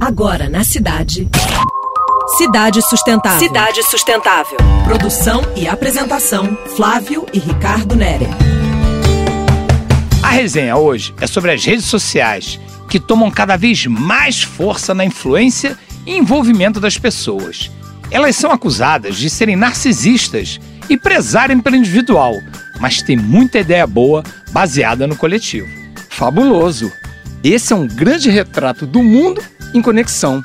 Agora na cidade. Cidade Sustentável. Cidade Sustentável. Produção e apresentação: Flávio e Ricardo Nere. A resenha hoje é sobre as redes sociais, que tomam cada vez mais força na influência e envolvimento das pessoas. Elas são acusadas de serem narcisistas e prezarem pelo individual, mas tem muita ideia boa baseada no coletivo. Fabuloso! Esse é um grande retrato do mundo em conexão.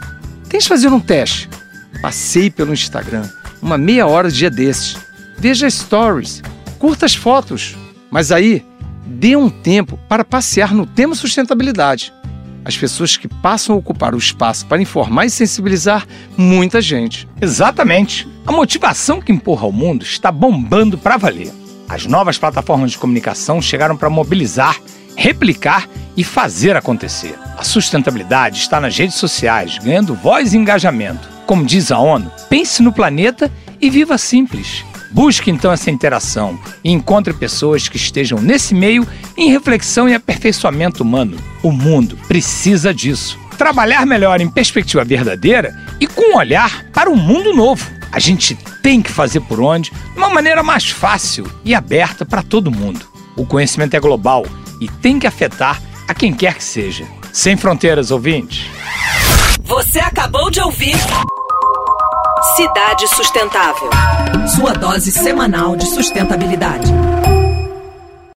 Tens fazer um teste. Passei pelo Instagram, uma meia hora dia desses. Veja stories, curta as fotos. Mas aí, dê um tempo para passear no tema sustentabilidade. As pessoas que passam a ocupar o espaço para informar e sensibilizar muita gente. Exatamente. A motivação que empurra o mundo está bombando para valer. As novas plataformas de comunicação chegaram para mobilizar, replicar e fazer acontecer. A sustentabilidade está nas redes sociais, ganhando voz e engajamento. Como diz a ONU, pense no planeta e viva simples. Busque então essa interação e encontre pessoas que estejam nesse meio em reflexão e aperfeiçoamento humano. O mundo precisa disso. Trabalhar melhor em perspectiva verdadeira e com um olhar para um mundo novo. A gente tem que fazer por onde, de uma maneira mais fácil e aberta para todo mundo. O conhecimento é global e tem que afetar a quem quer que seja. Sem fronteiras, ouvinte. Você acabou de ouvir Cidade Sustentável. Sua dose semanal de sustentabilidade.